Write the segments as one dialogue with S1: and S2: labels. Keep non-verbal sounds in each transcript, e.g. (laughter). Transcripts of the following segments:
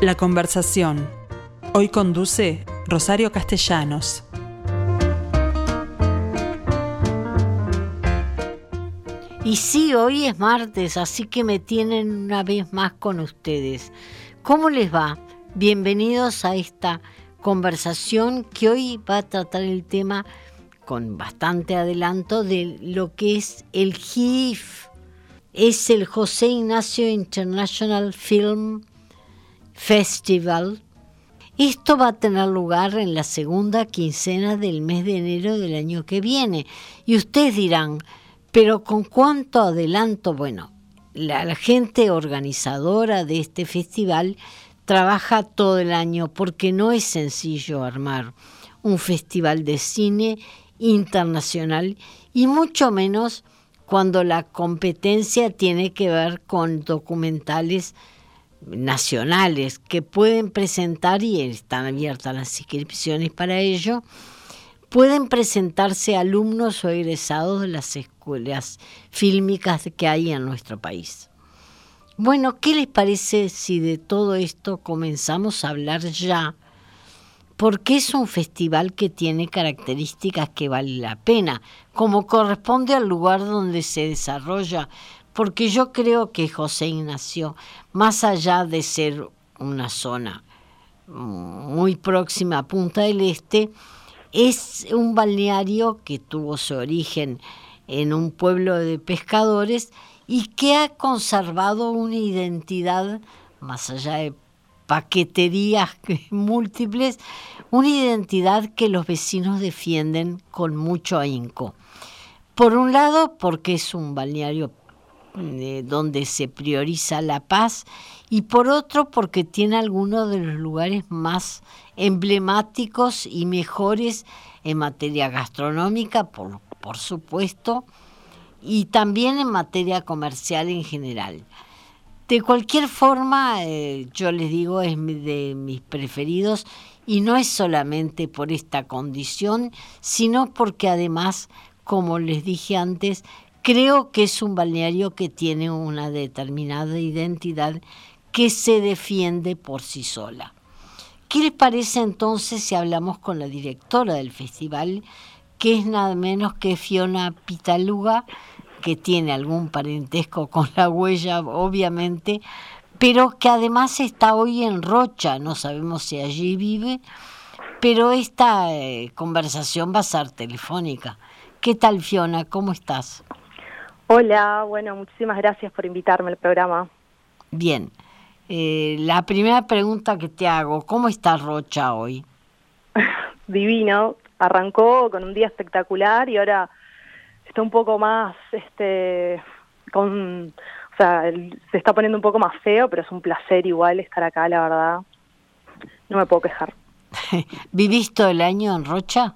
S1: La conversación. Hoy conduce Rosario Castellanos.
S2: Y sí, hoy es martes, así que me tienen una vez más con ustedes. ¿Cómo les va? Bienvenidos a esta conversación que hoy va a tratar el tema con bastante adelanto de lo que es el GIF. Es el José Ignacio International Film Festival. Esto va a tener lugar en la segunda quincena del mes de enero del año que viene. Y ustedes dirán, pero ¿con cuánto adelanto? Bueno, la, gente organizadora de este festival trabaja todo el año porque no es sencillo armar un festival de cine internacional y mucho menos cuando la competencia tiene que ver con documentales nacionales que pueden presentar y están abiertas las inscripciones para ello pueden presentarse alumnos o egresados de las escuelas fílmicas que hay en nuestro país. Bueno, ¿qué les parece si de todo esto comenzamos a hablar ya? Porque es un festival que tiene características que vale la pena, como corresponde al lugar donde se desarrolla, porque yo creo que José Ignacio, más allá de ser una zona muy próxima a Punta del Este, es un balneario que tuvo su origen en un pueblo de pescadores y que ha conservado una identidad, más allá de paqueterías (laughs) múltiples, una identidad que los vecinos defienden con mucho ahínco. Por un lado, porque es un balneario donde se prioriza la paz y por otro porque tiene algunos de los lugares más emblemáticos y mejores en materia gastronómica, por, por supuesto, y también en materia comercial en general. De cualquier forma, eh, yo les digo, es de mis preferidos y no es solamente por esta condición, sino porque además, como les dije antes, creo que es un balneario que tiene una determinada identidad que se defiende por sí sola. ¿Qué les parece entonces si hablamos con la directora del festival, que es nada menos que Fiona Pitaluga, que tiene algún parentesco con la huella, obviamente, pero que además está hoy en Rocha, no sabemos si allí vive, pero esta eh, conversación va a ser telefónica. ¿Qué tal, Fiona? ¿Cómo estás?
S3: Hola, bueno, muchísimas gracias por invitarme al programa.
S2: Bien. Eh, la primera pregunta que te hago, ¿cómo está Rocha hoy? (laughs)
S3: Divino, arrancó con un día espectacular y ahora está un poco más, este, con, o sea, se está poniendo un poco más feo, pero es un placer igual estar acá, la verdad. No me puedo quejar. (laughs)
S2: ¿Vivís todo el año en Rocha?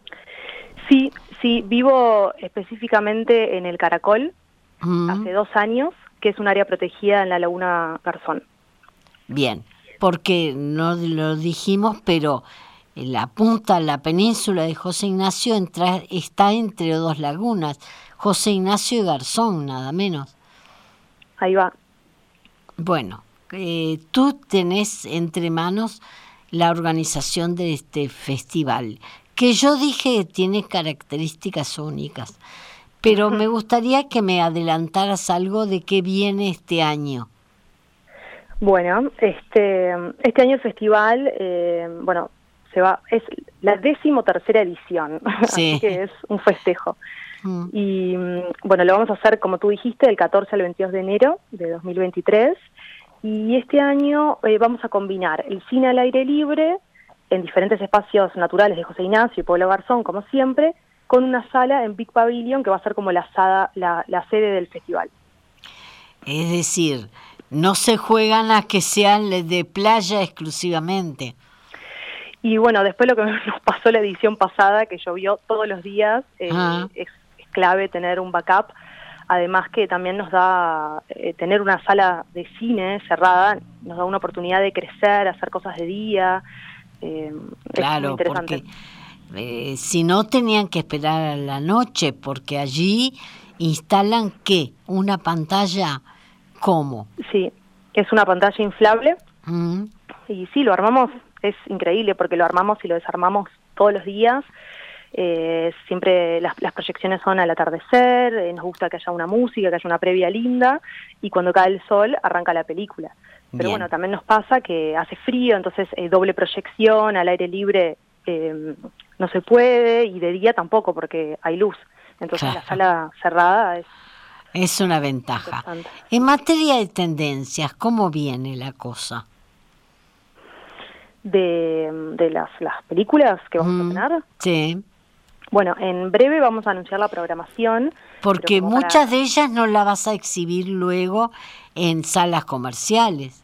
S3: Sí, sí, vivo específicamente en el Caracol, hace dos años, que es un área protegida en la Laguna Garzón.
S2: Bien, porque no lo dijimos, pero la punta, la península de José Ignacio está entre dos lagunas, José Ignacio y Garzón, nada menos.
S3: Ahí va.
S2: Bueno, eh, tú tenés entre manos la organización de este festival, que yo dije tiene características únicas, pero me gustaría que me adelantaras algo de qué viene este año.
S3: Bueno, este, este año el festival, eh, bueno, se va, es la décimo tercera edición, (laughs) así que es un festejo. Mm. Y mm, bueno, lo vamos a hacer, como tú dijiste, del 14 al 22 de enero de 2023. Y este año eh, vamos a combinar el cine al aire libre en diferentes espacios naturales de José Ignacio y Pueblo Garzón, como siempre, con una sala en Big Pavilion que va a ser como la, la, la sede del festival.
S2: Es decir, no se juegan a que sean de playa exclusivamente.
S3: Y bueno, después lo que (laughs) nos pasó la edición pasada, que llovió todos los días, eh, ah. es, clave tener un backup. Además que también nos da, eh, tener una sala de cine cerrada, nos da una oportunidad de crecer, hacer cosas de día.
S2: Eh, claro, porque si no tenían que esperar a la noche, porque allí instalan qué, una pantalla ¿Cómo?
S3: Sí, es una pantalla inflable mm. y sí, lo armamos, es increíble porque lo armamos y lo desarmamos todos los días. Eh, siempre las, proyecciones son al atardecer, eh, nos gusta que haya una música, que haya una previa linda y cuando cae el sol arranca la película. Pero bueno, también nos pasa que hace frío, entonces eh, doble proyección al aire libre no se puede y de día tampoco porque hay luz. Entonces la sala cerrada es...
S2: Es una ventaja. En materia de tendencias, ¿cómo viene la cosa?
S3: De, de las, las películas que vamos a tener.
S2: Sí.
S3: Bueno, en breve vamos a anunciar la programación.
S2: Porque muchas de ellas no la vas a exhibir luego en salas comerciales.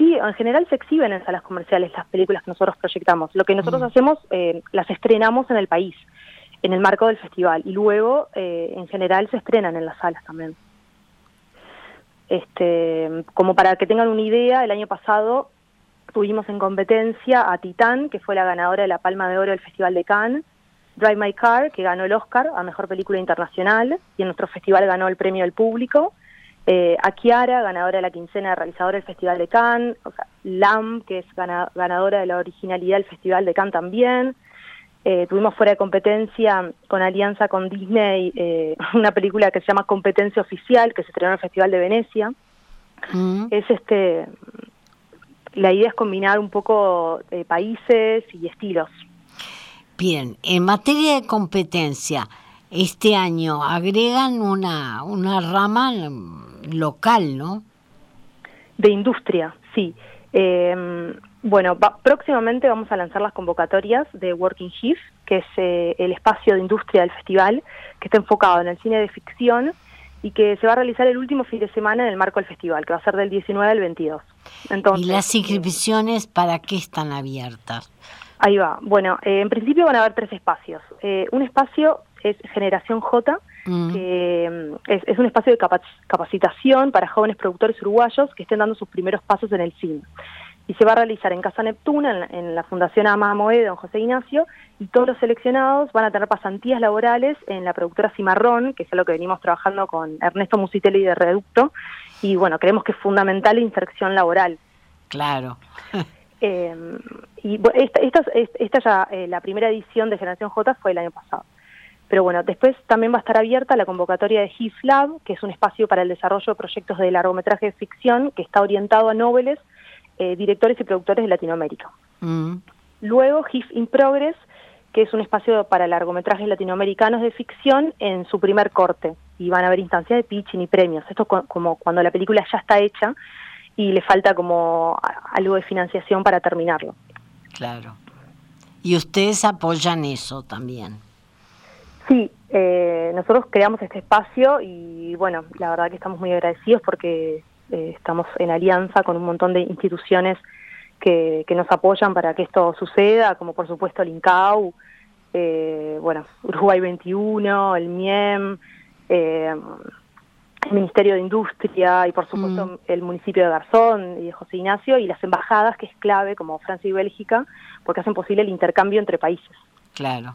S3: Sí, en general se exhiben en salas comerciales las películas que nosotros proyectamos. Lo que nosotros mm. hacemos, eh, las estrenamos en el país, en el marco del festival, y luego, eh, en general, se estrenan en las salas también. Este, como para que tengan una idea, el año pasado tuvimos en competencia a Titán, que fue la ganadora de la Palma de Oro del Festival de Cannes, Drive My Car, que ganó el Oscar a Mejor Película Internacional, y en nuestro festival ganó el Premio del Público, eh, a Kiara, ganadora de la quincena de realizadora del Festival de Cannes, o sea, Lam, que es ganadora de la originalidad del Festival de Cannes también. Eh, tuvimos fuera de competencia con alianza con Disney eh, (laughs) una película que se llama Competencia Oficial, que se estrenó en el Festival de Venecia. Mm. Es este, la idea es combinar un poco países y estilos.
S2: Bien, en materia de competencia, este año agregan una, una rama local, ¿no?
S3: De industria, sí. Eh, bueno, próximamente vamos a lanzar las convocatorias de Working HIF, que es eh, el espacio de industria del festival, que está enfocado en el cine de ficción y que se va a realizar el último fin de semana en el marco del festival, que va a ser del 19 al 22.
S2: Entonces, ¿Y las inscripciones para qué están abiertas?
S3: Ahí va. Bueno, en principio van a haber tres espacios. un espacio es Generación J, mm. que mm, es, un espacio de capacitación para jóvenes productores uruguayos que estén dando sus primeros pasos en el cine. Y se va a realizar en Casa Neptuna, en, la Fundación Ama de don José Ignacio, y todos los seleccionados van a tener pasantías laborales en la productora Cimarrón, que es lo que venimos trabajando con Ernesto Musitelli de Reducto, y bueno, creemos que es fundamental la inserción laboral.
S2: Claro. (laughs)
S3: Eh, y esta, esta, esta ya, eh, la primera edición de Generación J fue el año pasado. Pero bueno, después también va a estar abierta la convocatoria de HIF Lab, que es un espacio para el desarrollo de proyectos de largometraje de ficción que está orientado a noveles, eh, directores y productores de Latinoamérica. Mm. Luego HIF in Progress, que es un espacio para largometrajes latinoamericanos de ficción en su primer corte. Y van a haber instancias de pitching y premios. Esto es como cuando la película ya está hecha y le falta como algo de financiación para terminarlo.
S2: Claro. Y ustedes apoyan eso también.
S3: Sí, eh, nosotros creamos este espacio y bueno, la verdad que estamos muy agradecidos porque eh, estamos en alianza con un montón de instituciones que, que, nos apoyan para que esto suceda, como por supuesto el INCAU, eh, bueno, Uruguay 21, el MIEM, el Ministerio de Industria y por supuesto mm. el municipio de Garzón y de José Ignacio y las embajadas, que es clave, como Francia y Bélgica, porque hacen posible el intercambio entre países.
S2: Claro.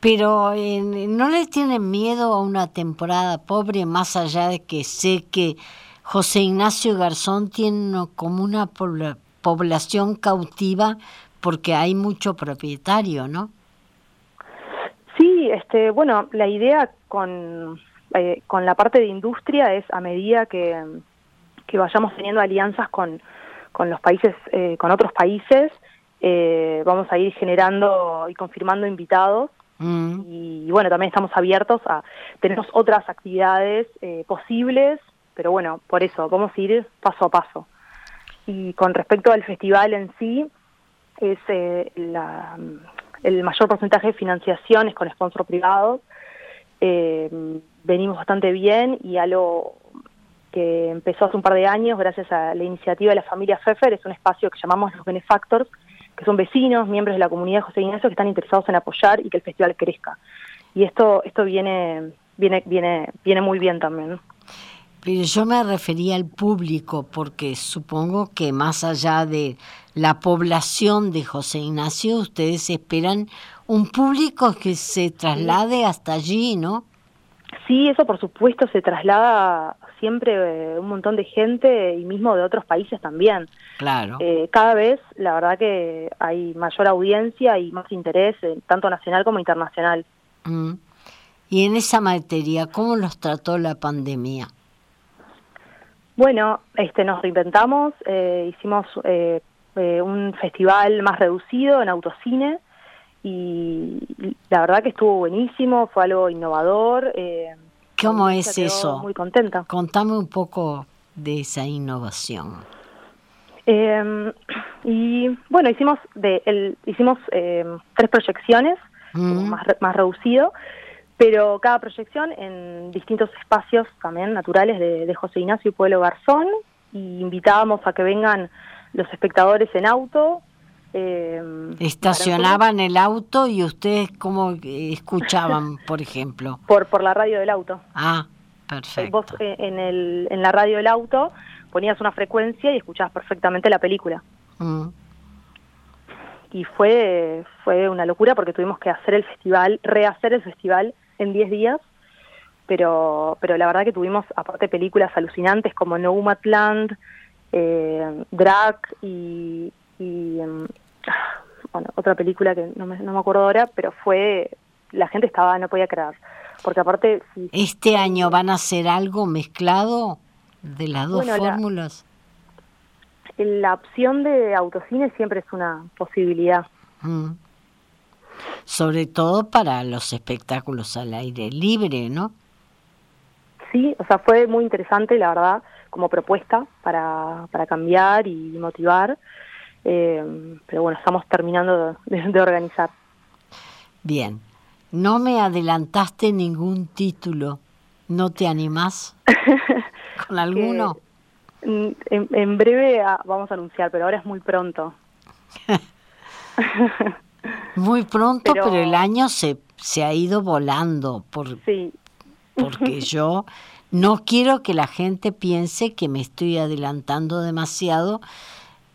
S2: Pero eh, ¿no le tienen miedo a una temporada pobre más allá de que sé que José Ignacio Garzón tiene como una población cautiva porque hay mucho propietario, ¿no?
S3: Sí, este, bueno, la idea con, eh, con la parte de industria es a medida que, que vayamos teniendo alianzas con, con los países, eh, con otros países, vamos a ir generando y confirmando invitados Mm. Y, bueno, también estamos abiertos a, tenemos otras actividades eh, posibles, pero bueno, por eso, vamos a ir paso a paso. Y con respecto al festival en sí, es eh, el mayor porcentaje de financiación es con sponsor privados. Eh, venimos bastante bien y algo que empezó hace un par de años gracias a la iniciativa de la familia Pfeffer es un espacio que llamamos los Benefactors, que son vecinos, miembros de la comunidad de José Ignacio que están interesados en apoyar y que el festival crezca. Y esto esto viene viene viene viene muy bien también.
S2: Pero yo me refería al público porque supongo que más allá de la población de José Ignacio, ustedes esperan un público que se traslade hasta allí, ¿no?
S3: Sí, eso por supuesto se traslada siempre eh, un montón de gente y mismo de otros países también.
S2: Claro.
S3: Eh, cada vez, la verdad que hay mayor audiencia y más interés, tanto nacional como internacional.
S2: Mm. Y en esa materia, ¿cómo los trató la pandemia?
S3: Bueno, este, nos reinventamos, hicimos un festival más reducido en autocine y la verdad que estuvo buenísimo, fue algo innovador.
S2: ¿Cómo es eso?
S3: Muy contenta.
S2: Contame un poco de esa innovación.
S3: Eh, y bueno, hicimos de el, hicimos eh, tres proyecciones, mm. más, más reducido, pero cada proyección en distintos espacios también naturales de, de José Ignacio y Pueblo Garzón, y invitábamos a que vengan los espectadores en auto,
S2: eh, Estacionaban el auto y ustedes cómo escuchaban, (laughs) por ejemplo.
S3: Por por la radio del auto.
S2: Ah, perfecto.
S3: Vos eh, en el en la radio del auto ponías una frecuencia y escuchabas perfectamente la película. Mm. Y fue fue una locura porque tuvimos que hacer el festival, rehacer el festival en 10 días. Pero, pero la verdad que tuvimos, aparte, películas alucinantes como Nomadland, eh, Drag y, y em, bueno, otra película que no me, no me acuerdo ahora, pero fue, la gente estaba, no podía creer, porque aparte...
S2: ¿Este año van a hacer algo mezclado de las dos fórmulas?
S3: La, opción de autocine siempre es una posibilidad. Mm.
S2: Sobre todo para los espectáculos al aire libre, ¿no?
S3: Sí, o sea, fue muy interesante, la verdad, como propuesta para, para cambiar y motivar. Eh, pero bueno, estamos terminando de, organizar.
S2: Bien, no me adelantaste ningún título, ¿no te animás (laughs) con alguno?
S3: en, breve ah, vamos a anunciar, pero ahora es muy pronto. (laughs)
S2: muy pronto, pero, el año se, se ha ido volando por,
S3: sí.
S2: porque (laughs) yo no quiero que la gente piense que me estoy adelantando demasiado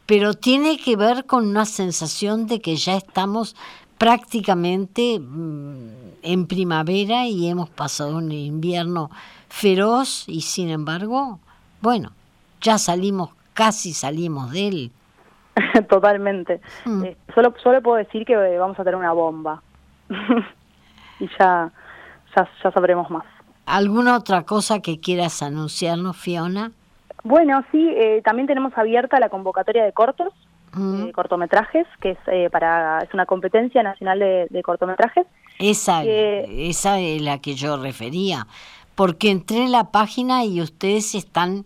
S2: pero tiene que ver con una sensación de que ya estamos prácticamente mm, en primavera y hemos pasado un invierno feroz y sin embargo, bueno, ya salimos, casi salimos de él. (laughs)
S3: Totalmente. Mm. Eh, solo, solo puedo decir que vamos a tener una bomba (laughs) y ya, ya, ya sabremos más.
S2: ¿Alguna otra cosa que quieras anunciarnos, Fiona?
S3: Bueno, sí, eh, también tenemos abierta la convocatoria de cortos, mm. cortometrajes, que es eh, para es una competencia nacional de, cortometrajes.
S2: Esa, esa es la que yo refería, porque entré en la página y ustedes están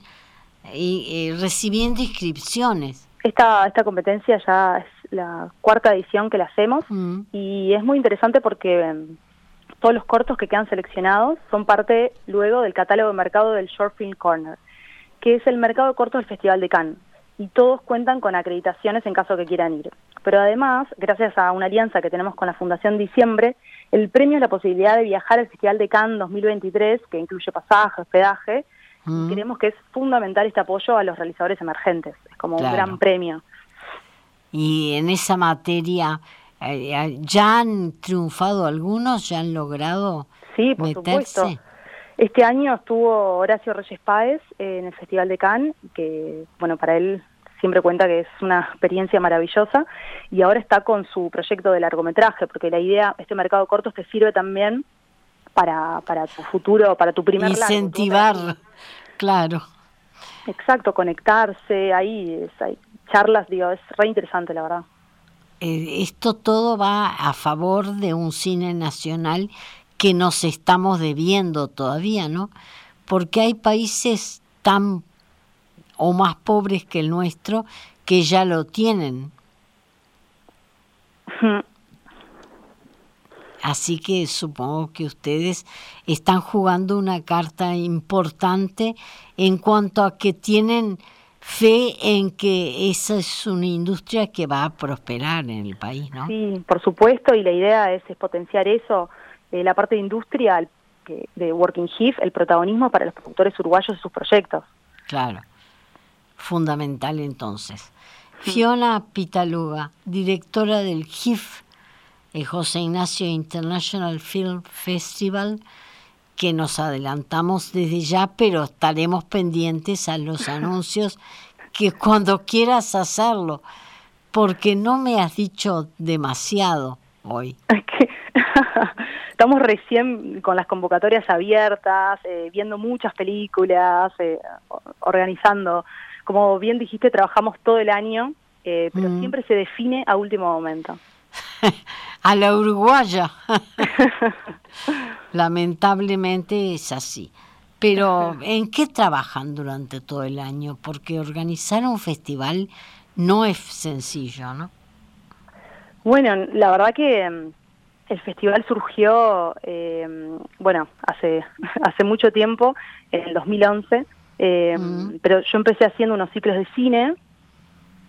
S2: eh, recibiendo inscripciones.
S3: Esta, esta competencia ya es la cuarta edición que la hacemos mm. y es muy interesante porque em, todos los cortos que quedan seleccionados son parte luego del catálogo de mercado del Short Film Corner que es el mercado corto del Festival de Cannes, y todos cuentan con acreditaciones en caso que quieran ir. Pero además, gracias a una alianza que tenemos con la Fundación Diciembre, el premio es la posibilidad de viajar al Festival de Cannes 2023, que incluye pasaje, hospedaje, y mm. creemos que es fundamental este apoyo a los realizadores emergentes, es como un gran premio.
S2: Y en esa materia, eh, eh, ¿ya han triunfado algunos? ¿Ya han logrado
S3: sí, por Supuesto. Este año estuvo Horacio Reyes Páez en el Festival de Cannes, que bueno, para él siempre cuenta que es una experiencia maravillosa y ahora está con su proyecto de largometraje, porque la idea, este mercado corto te sirve también para, para tu futuro, para tu primer
S2: Incentivar, claro.
S3: Exacto, conectarse, ahí hay charlas, digo, es re interesante la verdad.
S2: Eh, esto todo va a favor de un cine nacional que nos estamos debiendo todavía, ¿no? Porque hay países tan o más pobres que el nuestro que ya lo tienen. Así que supongo que ustedes están jugando una carta importante en cuanto a que tienen fe en que esa es una industria que va a prosperar en el país, ¿no?
S3: Sí, por supuesto, y la idea es, es potenciar eso eh, la parte de industria de Working HIF, el protagonismo para los productores uruguayos de sus proyectos.
S2: Claro, fundamental entonces. Fiona Pitaluga, directora del HIF, el José Ignacio International Film Festival, que nos adelantamos desde ya, pero estaremos pendientes a los (laughs) anuncios que cuando quieras hacerlo, porque no me has dicho demasiado hoy. (laughs)
S3: Estamos recién con las convocatorias abiertas, eh, viendo muchas películas, eh, organizando. Como bien dijiste, trabajamos todo el año, eh, pero mm. siempre se define a último momento. (laughs)
S2: a la uruguaya. (laughs) Lamentablemente es así. Pero (laughs) ¿en qué trabajan durante todo el año? Porque organizar un festival no es sencillo, ¿no?
S3: Bueno, la verdad que mm, el festival surgió, eh, bueno, hace, (laughs) hace mucho tiempo, en el 2011, eh, mm. pero yo empecé haciendo unos ciclos de cine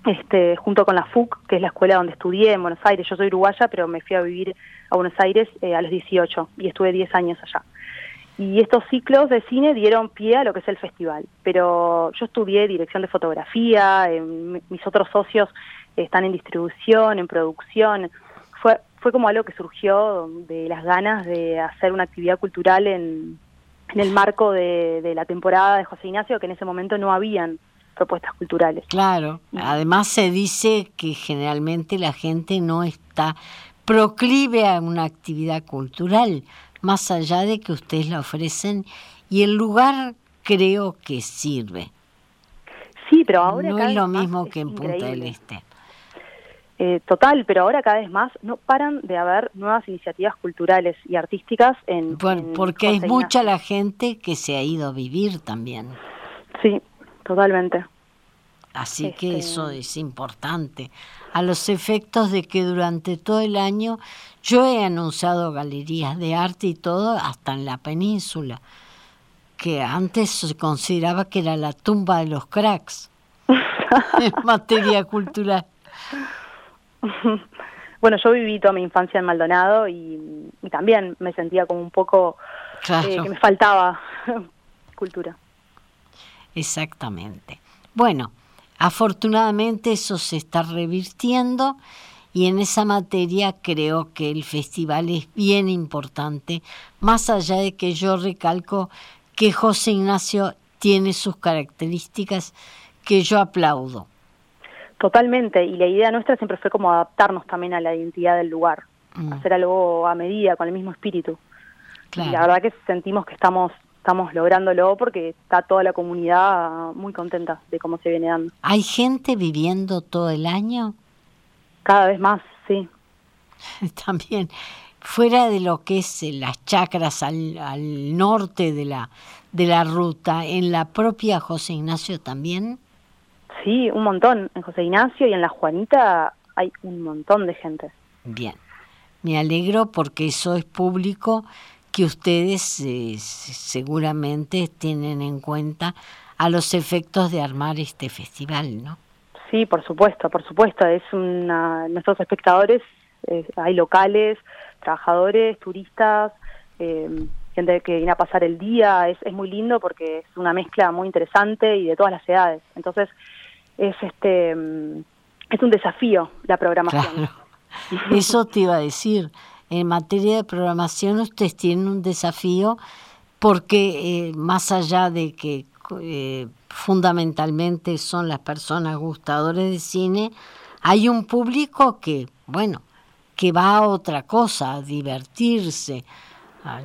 S3: este, junto con la FUC, que es la escuela donde estudié en Buenos Aires. Yo soy uruguaya, pero me fui a vivir a Buenos Aires eh, a los 18 y estuve 10 años allá. Y estos ciclos de cine dieron pie a lo que es el festival. Pero yo estudié dirección de fotografía, eh, mis otros socios están en distribución, en producción. Fue, como algo que surgió de las ganas de hacer una actividad cultural en, en el marco de, de la temporada de José Ignacio, que en ese momento no habían propuestas culturales.
S2: Claro, además se dice que generalmente la gente no está proclive a una actividad cultural, más allá de que ustedes la ofrecen y el lugar creo que sirve.
S3: Sí, pero ahora
S2: no es lo mismo que en Punta del Este.
S3: Eh, total, pero ahora cada vez más no paran de haber nuevas iniciativas culturales y artísticas en.
S2: Bueno, porque es mucha la gente que se ha ido a vivir también.
S3: Sí, totalmente.
S2: Así que este, eso es importante. A los efectos de que durante todo el año yo he anunciado galerías de arte y todo hasta en la península, que antes se consideraba que era la tumba de los cracks (laughs) (laughs) en materia cultural. (laughs)
S3: Bueno, yo viví toda mi infancia en Maldonado y, también me sentía como un poco eh, que me faltaba (laughs) cultura.
S2: Exactamente. Bueno, afortunadamente eso se está revirtiendo y en esa materia creo que el festival es bien importante, más allá de que yo recalco que José Ignacio tiene sus características que yo aplaudo.
S3: Totalmente, y la idea nuestra siempre fue como adaptarnos también a la identidad del lugar, mm. hacer algo a medida, con el mismo espíritu. Y la verdad que sentimos que estamos estamos lográndolo porque está toda la comunidad muy contenta de cómo se viene dando.
S2: ¿Hay gente viviendo todo el año?
S3: Cada vez más, sí. (laughs)
S2: También, fuera de lo que es eh, las chacras al, al norte de la, de la ruta, ¿en la propia José Ignacio también?
S3: Sí, un montón. En José Ignacio y en la Juanita hay un montón de gente.
S2: Bien, me alegro porque eso es público que ustedes eh, seguramente tienen en cuenta a los efectos de armar este festival, ¿no?
S3: Sí, por supuesto, por supuesto. Es una, nuestros espectadores, eh, hay locales, trabajadores, turistas, eh, gente que viene a pasar el día. Es, es muy lindo porque es una mezcla muy interesante y de todas las edades. Entonces, es este mm, es un desafío la programación. (laughs)
S2: Eso te iba a decir en materia de programación ustedes tienen un desafío porque eh, más allá de que eh, fundamentalmente son las personas gustadores de cine, hay un público que, bueno, que va a otra cosa, a divertirse,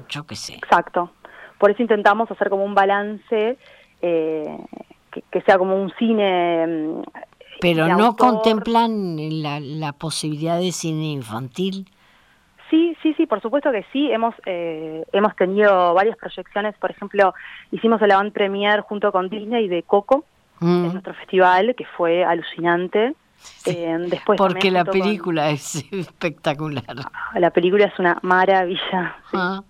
S2: yo qué sé.
S3: Exacto. Por eso intentamos hacer como un balance eh, que, sea como un cine. Mm,
S2: Pero no contemplan la, la posibilidad de cine infantil.
S3: Sí, sí, sí, por supuesto que sí. Hemos eh, hemos tenido varias proyecciones. Por ejemplo, hicimos el avant premier junto con Disney de Coco en mm. nuestro festival, que fue alucinante.
S2: Eh, después porque la película es (laughs) espectacular.
S3: Ah, la película es una maravilla.
S2: Ah,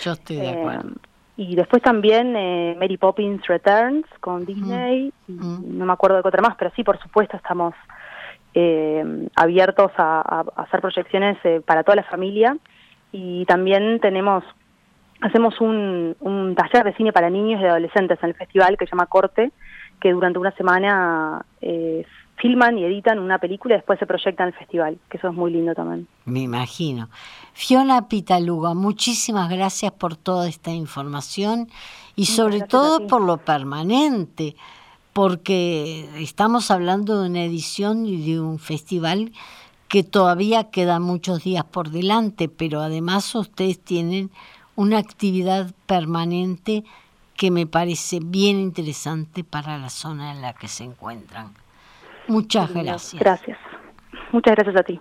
S2: yo estoy de acuerdo. Eh,
S3: y después también Mary Poppins Returns con. Disney. Mm. No me acuerdo de qué otra más, pero sí, por supuesto, estamos eh, abiertos a, hacer proyecciones eh, para toda la familia y también tenemos hacemos un, taller de cine para niños y adolescentes en el festival que se llama Corte, que durante una semana eh, filman y editan una película y después se proyecta en el festival, que eso es muy lindo también.
S2: Me imagino. Fiona Pitaluga, muchísimas gracias por toda esta información y sobre todo por lo permanente, porque estamos hablando de una edición y de un festival que todavía quedan muchos días por delante, pero además ustedes tienen una actividad permanente que me parece bien interesante para la zona en la que se encuentran. Muchas gracias.
S3: Gracias. Muchas gracias a ti.